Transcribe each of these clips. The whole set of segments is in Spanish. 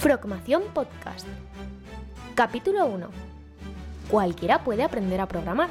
Frogmación Podcast. Capítulo 1. Cualquiera puede aprender a programar.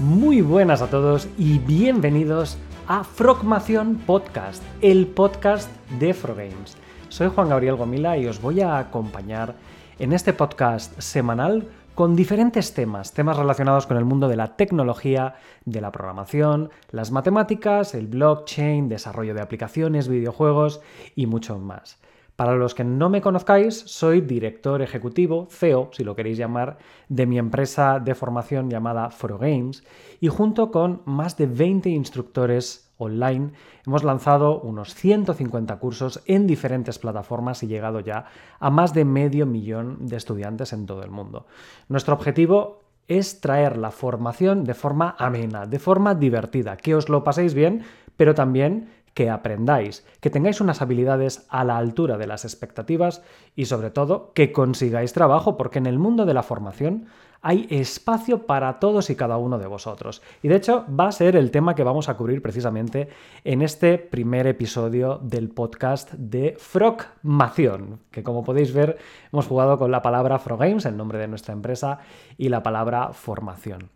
Muy buenas a todos y bienvenidos a Frogmación Podcast, el podcast de Frogames. Soy Juan Gabriel Gomila y os voy a acompañar en este podcast semanal con diferentes temas, temas relacionados con el mundo de la tecnología, de la programación, las matemáticas, el blockchain, desarrollo de aplicaciones, videojuegos y mucho más. Para los que no me conozcáis, soy director ejecutivo, CEO, si lo queréis llamar, de mi empresa de formación llamada Games y junto con más de 20 instructores online hemos lanzado unos 150 cursos en diferentes plataformas y llegado ya a más de medio millón de estudiantes en todo el mundo. Nuestro objetivo es traer la formación de forma amena, de forma divertida, que os lo paséis bien, pero también que aprendáis, que tengáis unas habilidades a la altura de las expectativas y sobre todo que consigáis trabajo, porque en el mundo de la formación hay espacio para todos y cada uno de vosotros. Y de hecho va a ser el tema que vamos a cubrir precisamente en este primer episodio del podcast de Frogmación, que como podéis ver hemos jugado con la palabra Frogames, el nombre de nuestra empresa, y la palabra formación.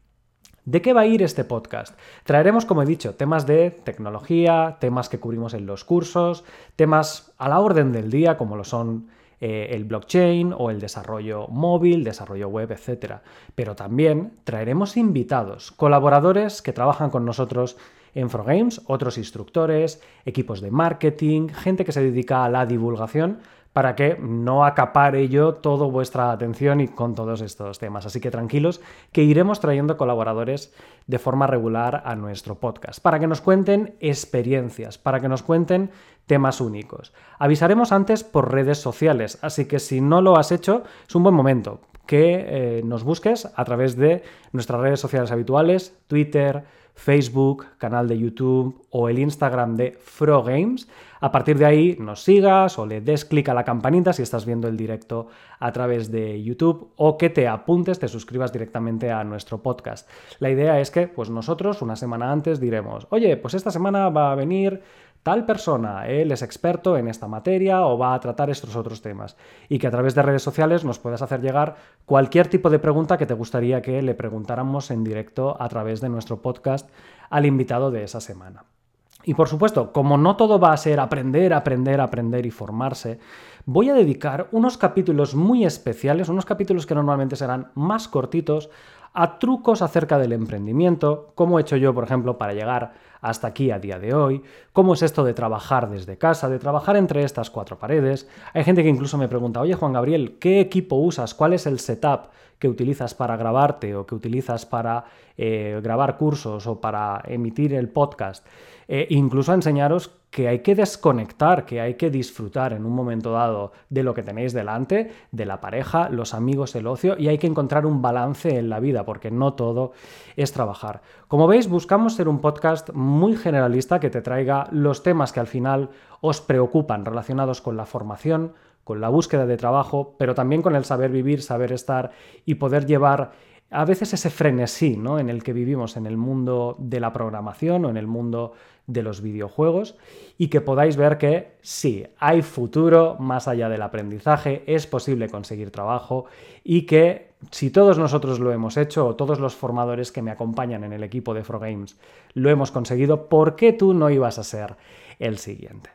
¿De qué va a ir este podcast? Traeremos, como he dicho, temas de tecnología, temas que cubrimos en los cursos, temas a la orden del día, como lo son eh, el blockchain o el desarrollo móvil, desarrollo web, etc. Pero también traeremos invitados, colaboradores que trabajan con nosotros en Frogames, otros instructores, equipos de marketing, gente que se dedica a la divulgación para que no acapare yo toda vuestra atención y con todos estos temas. Así que tranquilos, que iremos trayendo colaboradores de forma regular a nuestro podcast, para que nos cuenten experiencias, para que nos cuenten temas únicos. Avisaremos antes por redes sociales, así que si no lo has hecho, es un buen momento que eh, nos busques a través de nuestras redes sociales habituales, Twitter, Facebook, canal de YouTube o el Instagram de Frogames. A partir de ahí nos sigas o le des clic a la campanita si estás viendo el directo a través de YouTube o que te apuntes, te suscribas directamente a nuestro podcast. La idea es que pues nosotros una semana antes diremos, oye, pues esta semana va a venir tal persona, él es experto en esta materia o va a tratar estos otros temas. Y que a través de redes sociales nos puedas hacer llegar cualquier tipo de pregunta que te gustaría que le preguntáramos en directo a través de nuestro podcast al invitado de esa semana. Y por supuesto, como no todo va a ser aprender, aprender, aprender y formarse, voy a dedicar unos capítulos muy especiales, unos capítulos que normalmente serán más cortitos, a trucos acerca del emprendimiento, como he hecho yo, por ejemplo, para llegar hasta aquí a día de hoy, cómo es esto de trabajar desde casa, de trabajar entre estas cuatro paredes. Hay gente que incluso me pregunta, oye Juan Gabriel, ¿qué equipo usas? ¿Cuál es el setup que utilizas para grabarte o que utilizas para eh, grabar cursos o para emitir el podcast? Eh, incluso a enseñaros que hay que desconectar, que hay que disfrutar en un momento dado de lo que tenéis delante, de la pareja, los amigos, el ocio, y hay que encontrar un balance en la vida, porque no todo es trabajar. Como veis, buscamos ser un podcast muy generalista que te traiga los temas que al final os preocupan relacionados con la formación, con la búsqueda de trabajo, pero también con el saber vivir, saber estar y poder llevar a veces ese frenesí ¿no? en el que vivimos en el mundo de la programación o en el mundo de los videojuegos y que podáis ver que sí, hay futuro más allá del aprendizaje, es posible conseguir trabajo y que si todos nosotros lo hemos hecho o todos los formadores que me acompañan en el equipo de Frogames lo hemos conseguido, ¿por qué tú no ibas a ser el siguiente?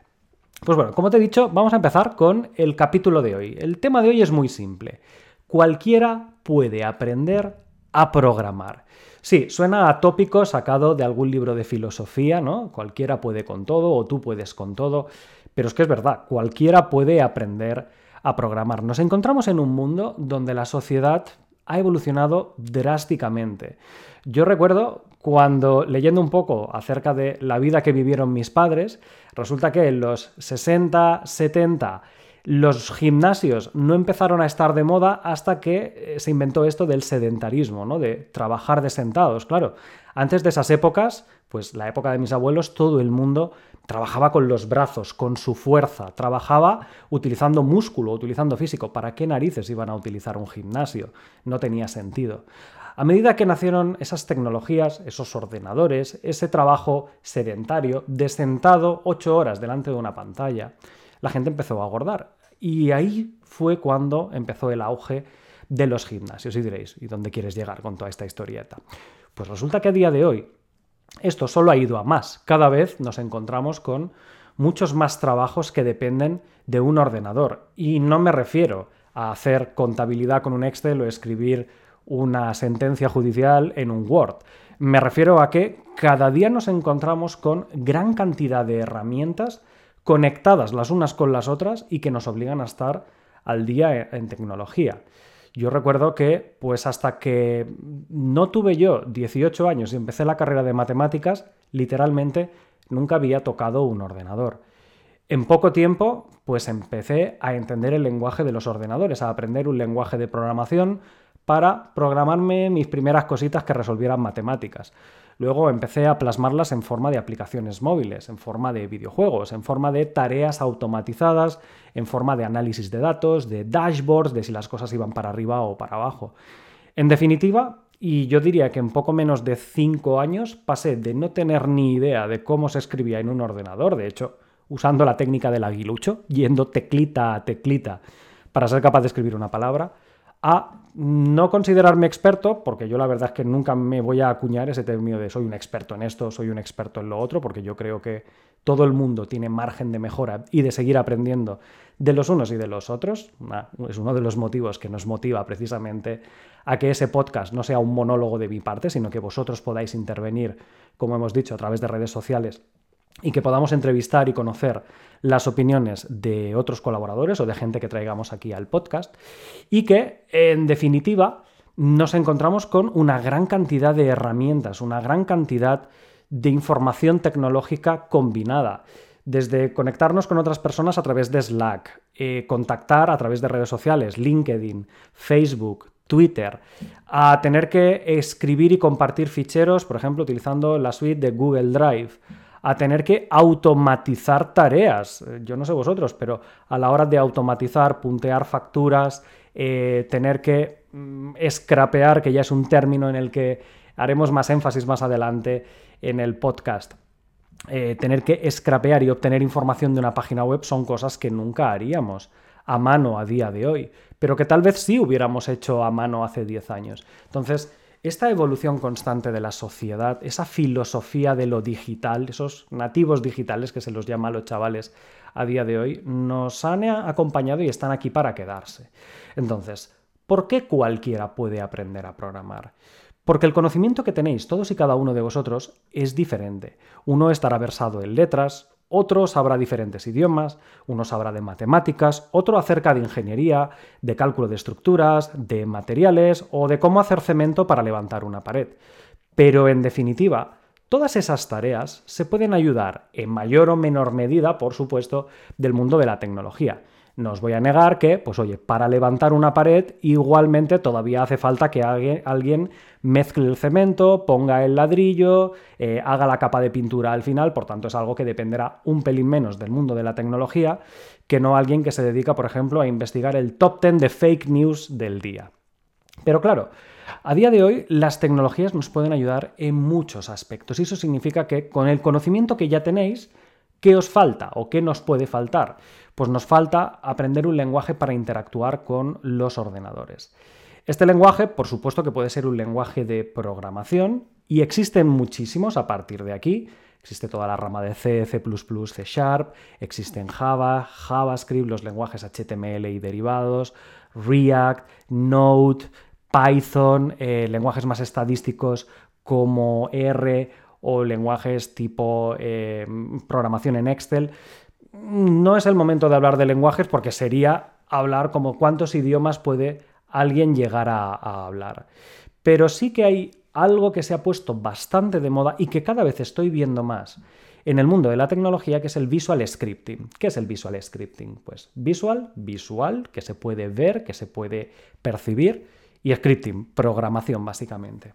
Pues bueno, como te he dicho, vamos a empezar con el capítulo de hoy. El tema de hoy es muy simple. Cualquiera puede aprender a programar. Sí, suena a tópico sacado de algún libro de filosofía, ¿no? Cualquiera puede con todo o tú puedes con todo, pero es que es verdad, cualquiera puede aprender a programar. Nos encontramos en un mundo donde la sociedad ha evolucionado drásticamente. Yo recuerdo cuando leyendo un poco acerca de la vida que vivieron mis padres, resulta que en los 60, 70 los gimnasios no empezaron a estar de moda hasta que eh, se inventó esto del sedentarismo, ¿no? De trabajar de sentados, claro. Antes de esas épocas, pues la época de mis abuelos, todo el mundo trabajaba con los brazos, con su fuerza, trabajaba utilizando músculo, utilizando físico. ¿Para qué narices iban a utilizar un gimnasio? No tenía sentido. A medida que nacieron esas tecnologías, esos ordenadores, ese trabajo sedentario, de sentado ocho horas delante de una pantalla, la gente empezó a agordar. Y ahí fue cuando empezó el auge de los gimnasios. Y diréis, ¿y dónde quieres llegar con toda esta historieta? Pues resulta que a día de hoy esto solo ha ido a más. Cada vez nos encontramos con muchos más trabajos que dependen de un ordenador. Y no me refiero a hacer contabilidad con un Excel o escribir una sentencia judicial en un Word. Me refiero a que cada día nos encontramos con gran cantidad de herramientas conectadas las unas con las otras y que nos obligan a estar al día en tecnología. Yo recuerdo que, pues hasta que no tuve yo 18 años y empecé la carrera de matemáticas, literalmente nunca había tocado un ordenador. En poco tiempo, pues empecé a entender el lenguaje de los ordenadores, a aprender un lenguaje de programación para programarme mis primeras cositas que resolvieran matemáticas. Luego empecé a plasmarlas en forma de aplicaciones móviles, en forma de videojuegos, en forma de tareas automatizadas, en forma de análisis de datos, de dashboards, de si las cosas iban para arriba o para abajo. En definitiva, y yo diría que en poco menos de cinco años pasé de no tener ni idea de cómo se escribía en un ordenador, de hecho, usando la técnica del aguilucho, yendo teclita a teclita para ser capaz de escribir una palabra, a no considerarme experto, porque yo la verdad es que nunca me voy a acuñar ese término de soy un experto en esto, soy un experto en lo otro, porque yo creo que todo el mundo tiene margen de mejora y de seguir aprendiendo de los unos y de los otros. Es uno de los motivos que nos motiva precisamente a que ese podcast no sea un monólogo de mi parte, sino que vosotros podáis intervenir, como hemos dicho, a través de redes sociales y que podamos entrevistar y conocer las opiniones de otros colaboradores o de gente que traigamos aquí al podcast y que, en definitiva, nos encontramos con una gran cantidad de herramientas, una gran cantidad de información tecnológica combinada. Desde conectarnos con otras personas a través de Slack, eh, contactar a través de redes sociales, LinkedIn, Facebook, Twitter, a tener que escribir y compartir ficheros, por ejemplo, utilizando la suite de Google Drive, a tener que automatizar tareas. Eh, yo no sé vosotros, pero a la hora de automatizar, puntear facturas, eh, tener que mm, scrapear, que ya es un término en el que haremos más énfasis más adelante en el podcast. Eh, tener que scrapear y obtener información de una página web son cosas que nunca haríamos a mano a día de hoy, pero que tal vez sí hubiéramos hecho a mano hace 10 años. Entonces, esta evolución constante de la sociedad, esa filosofía de lo digital, esos nativos digitales que se los llama a los chavales a día de hoy, nos han acompañado y están aquí para quedarse. Entonces, ¿por qué cualquiera puede aprender a programar? Porque el conocimiento que tenéis todos y cada uno de vosotros es diferente. Uno estará versado en letras, otro sabrá diferentes idiomas, uno sabrá de matemáticas, otro acerca de ingeniería, de cálculo de estructuras, de materiales o de cómo hacer cemento para levantar una pared. Pero en definitiva, todas esas tareas se pueden ayudar en mayor o menor medida, por supuesto, del mundo de la tecnología. No os voy a negar que, pues oye, para levantar una pared igualmente todavía hace falta que alguien mezcle el cemento, ponga el ladrillo, eh, haga la capa de pintura al final, por tanto es algo que dependerá un pelín menos del mundo de la tecnología que no alguien que se dedica, por ejemplo, a investigar el top 10 de fake news del día. Pero claro, a día de hoy las tecnologías nos pueden ayudar en muchos aspectos y eso significa que con el conocimiento que ya tenéis, ¿qué os falta o qué nos puede faltar? Pues nos falta aprender un lenguaje para interactuar con los ordenadores. Este lenguaje, por supuesto que puede ser un lenguaje de programación y existen muchísimos a partir de aquí. Existe toda la rama de C, C++, C Sharp, existen Java, JavaScript, los lenguajes HTML y derivados, React, Node, Python, eh, lenguajes más estadísticos como R o lenguajes tipo eh, programación en Excel no es el momento de hablar de lenguajes porque sería hablar como cuántos idiomas puede alguien llegar a, hablar. Pero sí que hay algo que se ha puesto bastante de moda y que cada vez estoy viendo más en el mundo de la tecnología, que es el visual scripting. ¿Qué es el visual scripting? Pues visual, visual, que se puede ver, que se puede percibir, y scripting, programación básicamente.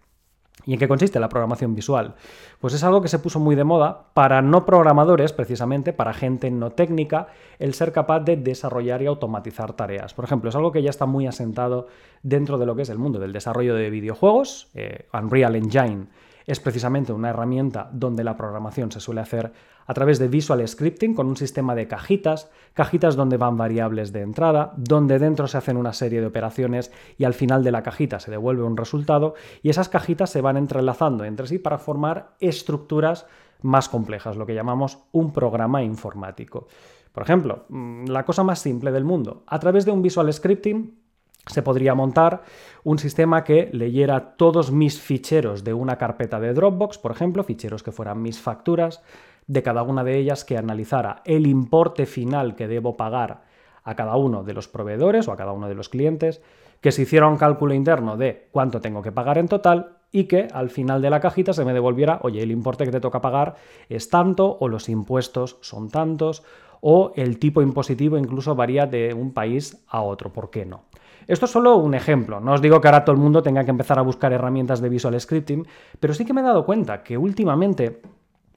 ¿Y en qué consiste la programación visual? Pues es algo que se puso muy de moda para no programadores, precisamente, para gente no técnica, el ser capaz de desarrollar y automatizar tareas. Por ejemplo, es algo que ya está muy asentado dentro de lo que es el mundo del desarrollo de videojuegos. Eh, Unreal Engine es precisamente una herramienta donde la programación se suele hacer a través de Visual Scripting con un sistema de cajitas, cajitas donde van variables de entrada, donde dentro se hacen una serie de operaciones y al final de la cajita se devuelve un resultado y esas cajitas se van entrelazando entre sí para formar estructuras más complejas, lo que llamamos un programa informático. Por ejemplo, mm, la cosa más simple del mundo, a través de un Visual Scripting se podría montar un sistema que leyera todos mis ficheros de una carpeta de Dropbox, por ejemplo, ficheros que fueran mis facturas, de cada una de ellas que analizara el importe final que debo pagar a cada uno de los proveedores o a cada uno de los clientes, que se hiciera un cálculo interno de cuánto tengo que pagar en total y que al final de la cajita se me devolviera, oye, el importe que te toca pagar es tanto o los impuestos son tantos o el tipo impositivo incluso varía de un país a otro, ¿por qué no? Esto es solo un ejemplo, no os digo que ahora todo el mundo tenga que empezar a buscar herramientas de visual scripting, pero sí que me he dado cuenta que últimamente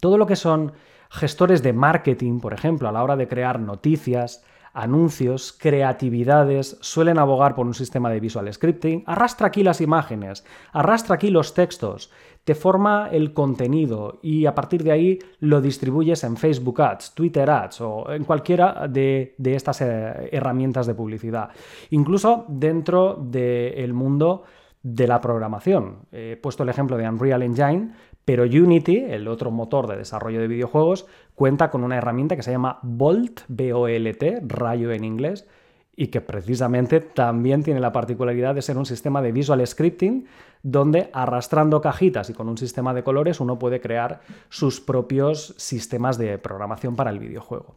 todo lo que son gestores de marketing, por ejemplo, a la hora de crear noticias, anuncios, creatividades, suelen abogar por un sistema de visual scripting. Arrastra aquí las imágenes, arrastra aquí los textos, te forma el contenido y a partir de ahí lo distribuyes en Facebook Ads, Twitter Ads o en cualquiera de, estas eh, herramientas de publicidad. Incluso dentro del mundo de la programación. He puesto el ejemplo de Unreal Engine, pero Unity, el otro motor de desarrollo de videojuegos, cuenta con una herramienta que se llama Bolt, B-O-L-T, rayo en inglés, y que precisamente también tiene la particularidad de ser un sistema de visual scripting donde arrastrando cajitas y con un sistema de colores uno puede crear sus propios sistemas de programación para el videojuego.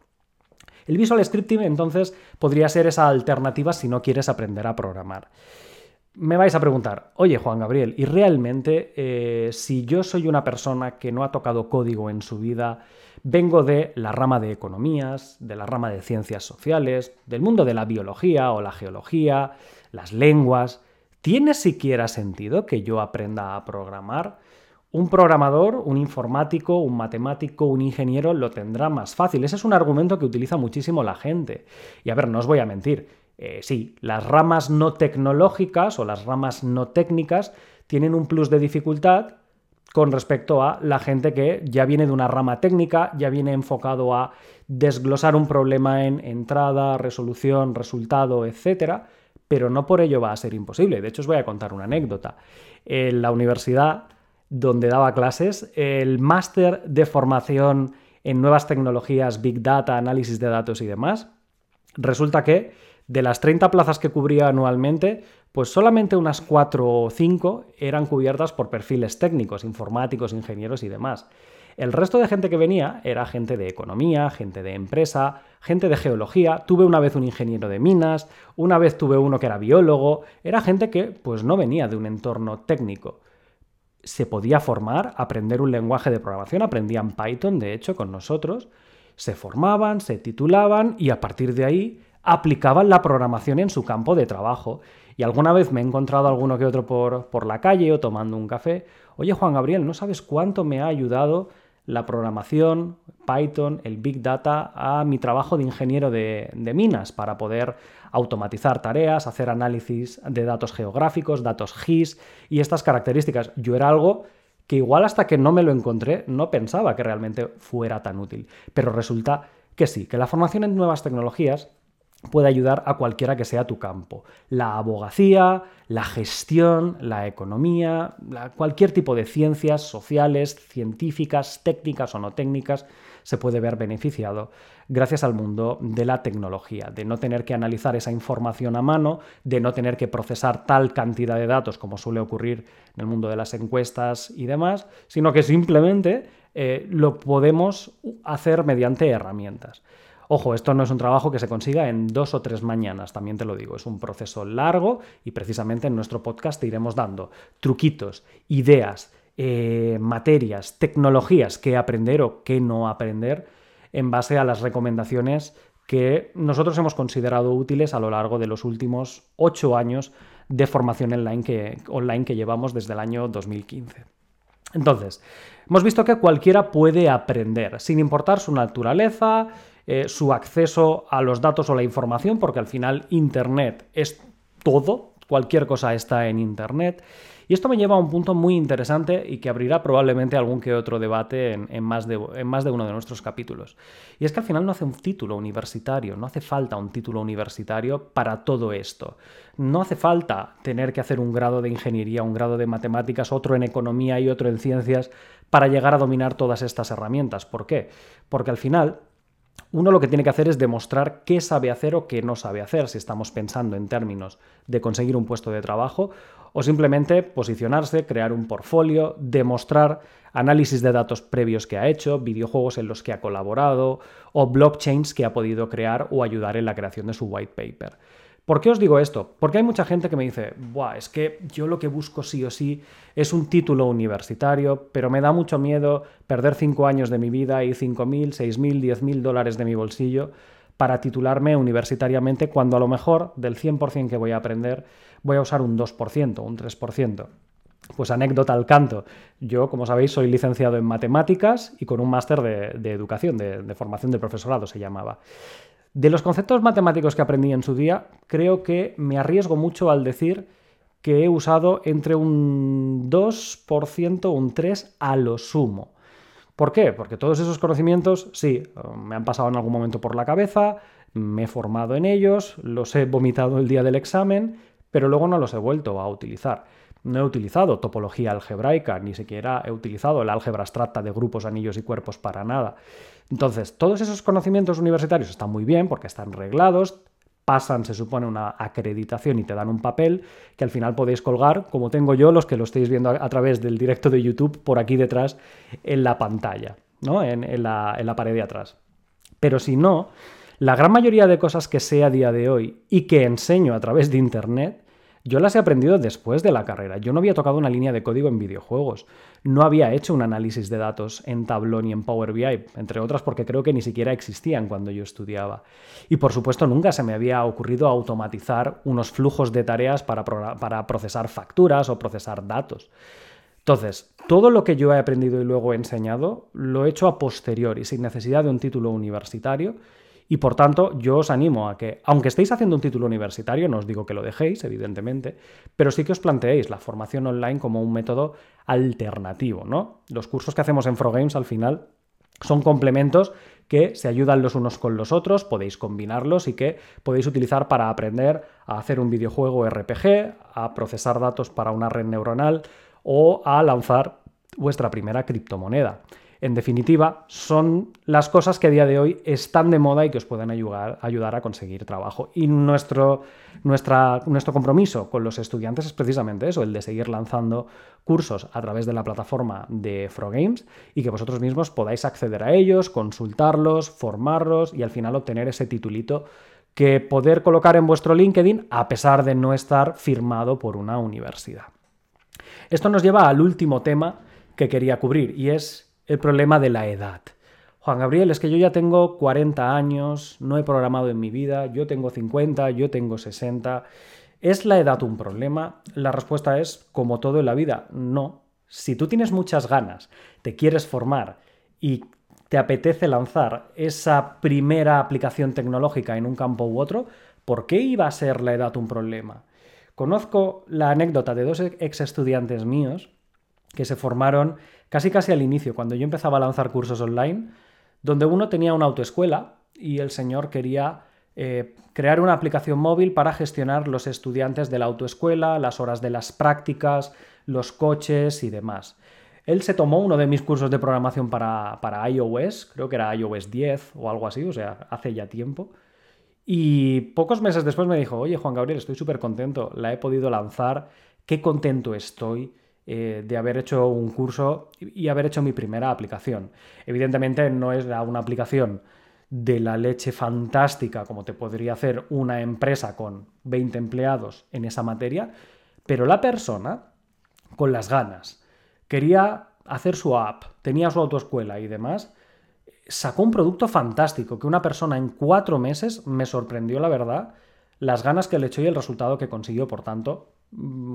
El visual scripting entonces podría ser esa alternativa si no quieres aprender a programar. Me vais a preguntar, oye Juan Gabriel, ¿y realmente eh, si yo soy una persona que no ha tocado código en su vida, vengo de la rama de economías, de la rama de ciencias sociales, del mundo de la biología o la geología, las lenguas, ¿tiene siquiera sentido que yo aprenda a programar? Un programador, un informático, un matemático, un ingeniero lo tendrá más fácil. Ese es un argumento que utiliza muchísimo la gente. Y a ver, no os voy a mentir. Eh, sí, las ramas no tecnológicas o las ramas no técnicas tienen un plus de dificultad con respecto a la gente que ya viene de una rama técnica, ya viene enfocado a desglosar un problema en entrada, resolución, resultado, etcétera, pero no por ello va a ser imposible. De hecho, os voy a contar una anécdota. En la universidad donde daba clases, el máster de formación en nuevas tecnologías, Big Data, análisis de datos y demás, resulta que de las 30 plazas que cubría anualmente, pues solamente unas 4 o 5 eran cubiertas por perfiles técnicos, informáticos, ingenieros y demás. El resto de gente que venía era gente de economía, gente de empresa, gente de geología. Tuve una vez un ingeniero de minas, una vez tuve uno que era biólogo. Era gente que pues no venía de un entorno técnico. Se podía formar, aprender un lenguaje de programación, aprendían Python, de hecho, con nosotros. Se formaban, se titulaban y a partir de ahí aplicaban la programación en su campo de trabajo. Y alguna vez me he encontrado alguno que otro por, por la calle o tomando un café. Oye, Juan Gabriel, ¿no sabes cuánto me ha ayudado la programación, Python, el Big Data a mi trabajo de ingeniero de, de, minas para poder automatizar tareas, hacer análisis de datos geográficos, datos GIS y estas características. Yo era algo que igual hasta que no me lo encontré no pensaba que realmente fuera tan útil. Pero resulta que sí, que la formación en nuevas tecnologías puede ayudar a cualquiera que sea tu campo. La abogacía, la gestión, la economía, cualquier tipo de ciencias sociales, científicas, técnicas o no técnicas, se puede ver beneficiado gracias al mundo de la tecnología, de no tener que analizar esa información a mano, de no tener que procesar tal cantidad de datos como suele ocurrir en el mundo de las encuestas y demás, sino que simplemente eh, lo podemos hacer mediante herramientas. Ojo, esto no es un trabajo que se consiga en dos o tres mañanas, también te lo digo, es un proceso largo y precisamente en nuestro podcast te iremos dando truquitos, ideas, eh, materias, tecnologías que aprender o que no aprender en base a las recomendaciones que nosotros hemos considerado útiles a lo largo de los últimos ocho años de formación online que, online que llevamos desde el año 2015. Entonces, hemos visto que cualquiera puede aprender, sin importar su naturaleza, eh, su acceso a los datos o la información, porque al final Internet es todo, cualquier cosa está en Internet. Y esto me lleva a un punto muy interesante y que abrirá probablemente algún que otro debate en, más de, en, más de, uno de nuestros capítulos. Y es que al final no hace un título universitario, no hace falta un título universitario para todo esto. No hace falta tener que hacer un grado de ingeniería, un grado de matemáticas, otro en economía y otro en ciencias para llegar a dominar todas estas herramientas. ¿Por qué? Porque al final uno lo que tiene que hacer es demostrar qué sabe hacer o qué no sabe hacer, si estamos pensando en términos de conseguir un puesto de trabajo, o simplemente posicionarse, crear un portfolio, demostrar análisis de datos previos que ha hecho, videojuegos en los que ha colaborado, o blockchains que ha podido crear o ayudar en la creación de su white paper. ¿Por qué os digo esto? Porque hay mucha gente que me dice, Buah, es que yo lo que busco sí o sí es un título universitario, pero me da mucho miedo perder cinco años de mi vida y 5.000, 6.000, 10.000 dólares de mi bolsillo para titularme universitariamente cuando a lo mejor del 100% que voy a aprender voy a usar un 2%, un 3%. Pues anécdota al canto. Yo, como sabéis, soy licenciado en matemáticas y con un máster de, educación, de, de formación de profesorado se llamaba. De los conceptos matemáticos que aprendí en su día, creo que me arriesgo mucho al decir que he usado entre un 2% o un 3% a lo sumo. ¿Por qué? Porque todos esos conocimientos, sí, me han pasado en algún momento por la cabeza, me he formado en ellos, los he vomitado el día del examen, pero luego no los he vuelto a utilizar. No he utilizado topología algebraica, ni siquiera he utilizado el álgebra abstracta de grupos, anillos y cuerpos para nada. Entonces, todos esos conocimientos universitarios están muy bien porque están reglados, pasan, se supone, una acreditación y te dan un papel que al final podéis colgar, como tengo yo, los que lo estáis viendo a, través del directo de YouTube, por aquí detrás en la pantalla, ¿no? en, la, en la pared de atrás. Pero si no, la gran mayoría de cosas que sé a día de hoy y que enseño a través de Internet yo las he aprendido después de la carrera. Yo no había tocado una línea de código en videojuegos. No había hecho un análisis de datos en Tableau ni en Power BI, entre otras porque creo que ni siquiera existían cuando yo estudiaba. Y por supuesto nunca se me había ocurrido automatizar unos flujos de tareas para, para procesar facturas o procesar datos. Entonces, todo lo que yo he aprendido y luego he enseñado lo he hecho a posteriori, sin necesidad de un título universitario y por tanto, yo os animo a que, aunque estéis haciendo un título universitario, no os digo que lo dejéis, evidentemente, pero sí que os planteéis la formación online como un método alternativo, ¿no? Los cursos que hacemos en Frogames al final son complementos que se ayudan los unos con los otros, podéis combinarlos y que podéis utilizar para aprender a hacer un videojuego RPG, a procesar datos para una red neuronal o a lanzar vuestra primera criptomoneda. En definitiva, son las cosas que a día de hoy están de moda y que os pueden ayudar, ayudar a conseguir trabajo. Y nuestro, nuestra, nuestro compromiso con los estudiantes es precisamente eso, el de seguir lanzando cursos a través de la plataforma de Frogames y que vosotros mismos podáis acceder a ellos, consultarlos, formarlos y al final obtener ese titulito que poder colocar en vuestro LinkedIn a pesar de no estar firmado por una universidad. Esto nos lleva al último tema que quería cubrir y es el problema de la edad. Juan Gabriel, es que yo ya tengo 40 años, no he programado en mi vida, yo tengo 50, yo tengo 60. ¿Es la edad un problema? La respuesta es, como todo en la vida, no. Si tú tienes muchas ganas, te quieres formar y te apetece lanzar esa primera aplicación tecnológica en un campo u otro, ¿por qué iba a ser la edad un problema? Conozco la anécdota de dos ex estudiantes míos que se formaron casi casi al inicio, cuando yo empezaba a lanzar cursos online, donde uno tenía una autoescuela y el señor quería eh, crear una aplicación móvil para gestionar los estudiantes de la autoescuela, las horas de las prácticas, los coches y demás. Él se tomó uno de mis cursos de programación para, para iOS, creo que era iOS 10 o algo así, o sea, hace ya tiempo. Y pocos meses después me dijo, oye Juan Gabriel, estoy súper contento, la he podido lanzar, qué contento estoy eh, de haber hecho un curso y haber hecho mi primera aplicación. Evidentemente no es una aplicación de la leche fantástica como te podría hacer una empresa con 20 empleados en esa materia, pero la persona, con las ganas, quería hacer su app, tenía su autoescuela y demás, sacó un producto fantástico que una persona en cuatro meses me sorprendió, la verdad, las ganas que le echó y el resultado que consiguió. Por tanto,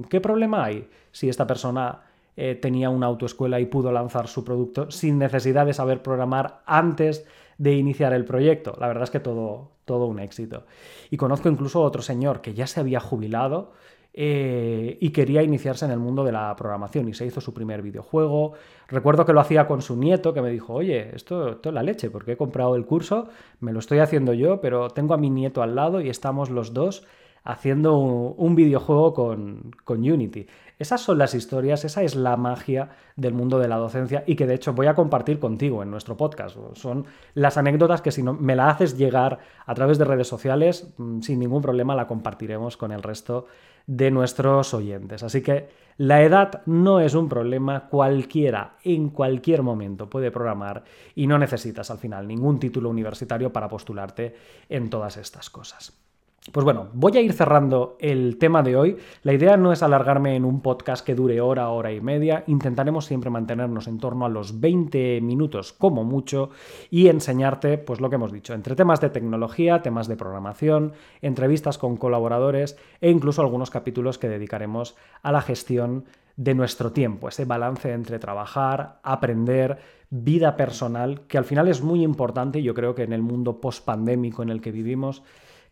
¿Qué problema hay si esta persona eh, tenía una autoescuela y pudo lanzar su producto sin necesidad de saber programar antes de iniciar el proyecto. La verdad es que todo, todo un éxito. Y conozco incluso otro señor que ya se había jubilado eh, y quería iniciarse en el mundo de la programación y se hizo su primer videojuego. Recuerdo que lo hacía con su nieto que me dijo, oye, esto, esto es la leche porque he comprado el curso, me lo estoy haciendo yo, pero tengo a mi nieto al lado y estamos los dos haciendo un, videojuego con, Unity. Esas son las historias, esa es la magia del mundo de la docencia y que de hecho voy a compartir contigo en nuestro podcast. Son las anécdotas que si no me la haces llegar a través de redes sociales, mm, sin ningún problema la compartiremos con el resto de nuestros oyentes. Así que la edad no es un problema, cualquiera en cualquier momento puede programar y no necesitas al final ningún título universitario para postularte en todas estas cosas. Pues bueno, voy a ir cerrando el tema de hoy. La idea no es alargarme en un podcast que dure hora, hora y media. Intentaremos siempre mantenernos en torno a los 20 minutos como mucho y enseñarte, pues lo que hemos dicho, entre temas de tecnología, temas de programación, entrevistas con colaboradores e incluso algunos capítulos que dedicaremos a la gestión de nuestro tiempo, ese balance entre trabajar, aprender, vida personal, que al final es muy importante y yo creo que en el mundo post-pandémico en el que vivimos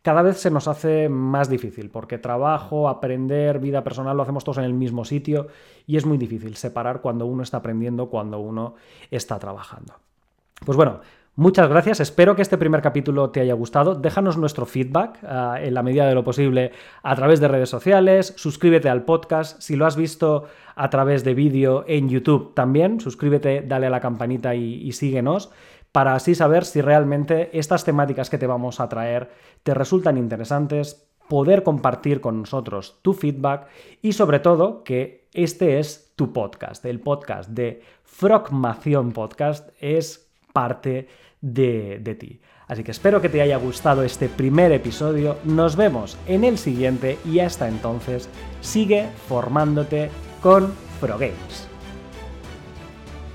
cada vez se nos hace más difícil, porque trabajo, aprender, vida personal lo hacemos todos en el mismo sitio y es muy difícil separar cuando uno está aprendiendo, cuando uno está trabajando. Pues bueno, Muchas gracias, espero que este primer capítulo te haya gustado. Déjanos nuestro feedback ah, en la medida de lo posible a través de redes sociales, suscríbete al podcast, si lo has visto a través de vídeo en YouTube también, suscríbete, dale a la campanita y síguenos para así saber si realmente estas temáticas que te vamos a traer te resultan interesantes, poder compartir con nosotros tu feedback y sobre todo que este es tu podcast, el podcast de Frogmación Podcast es parte de, de ti. Así que espero que te haya gustado este primer episodio, nos vemos en el siguiente y hasta entonces sigue formándote con ProGames.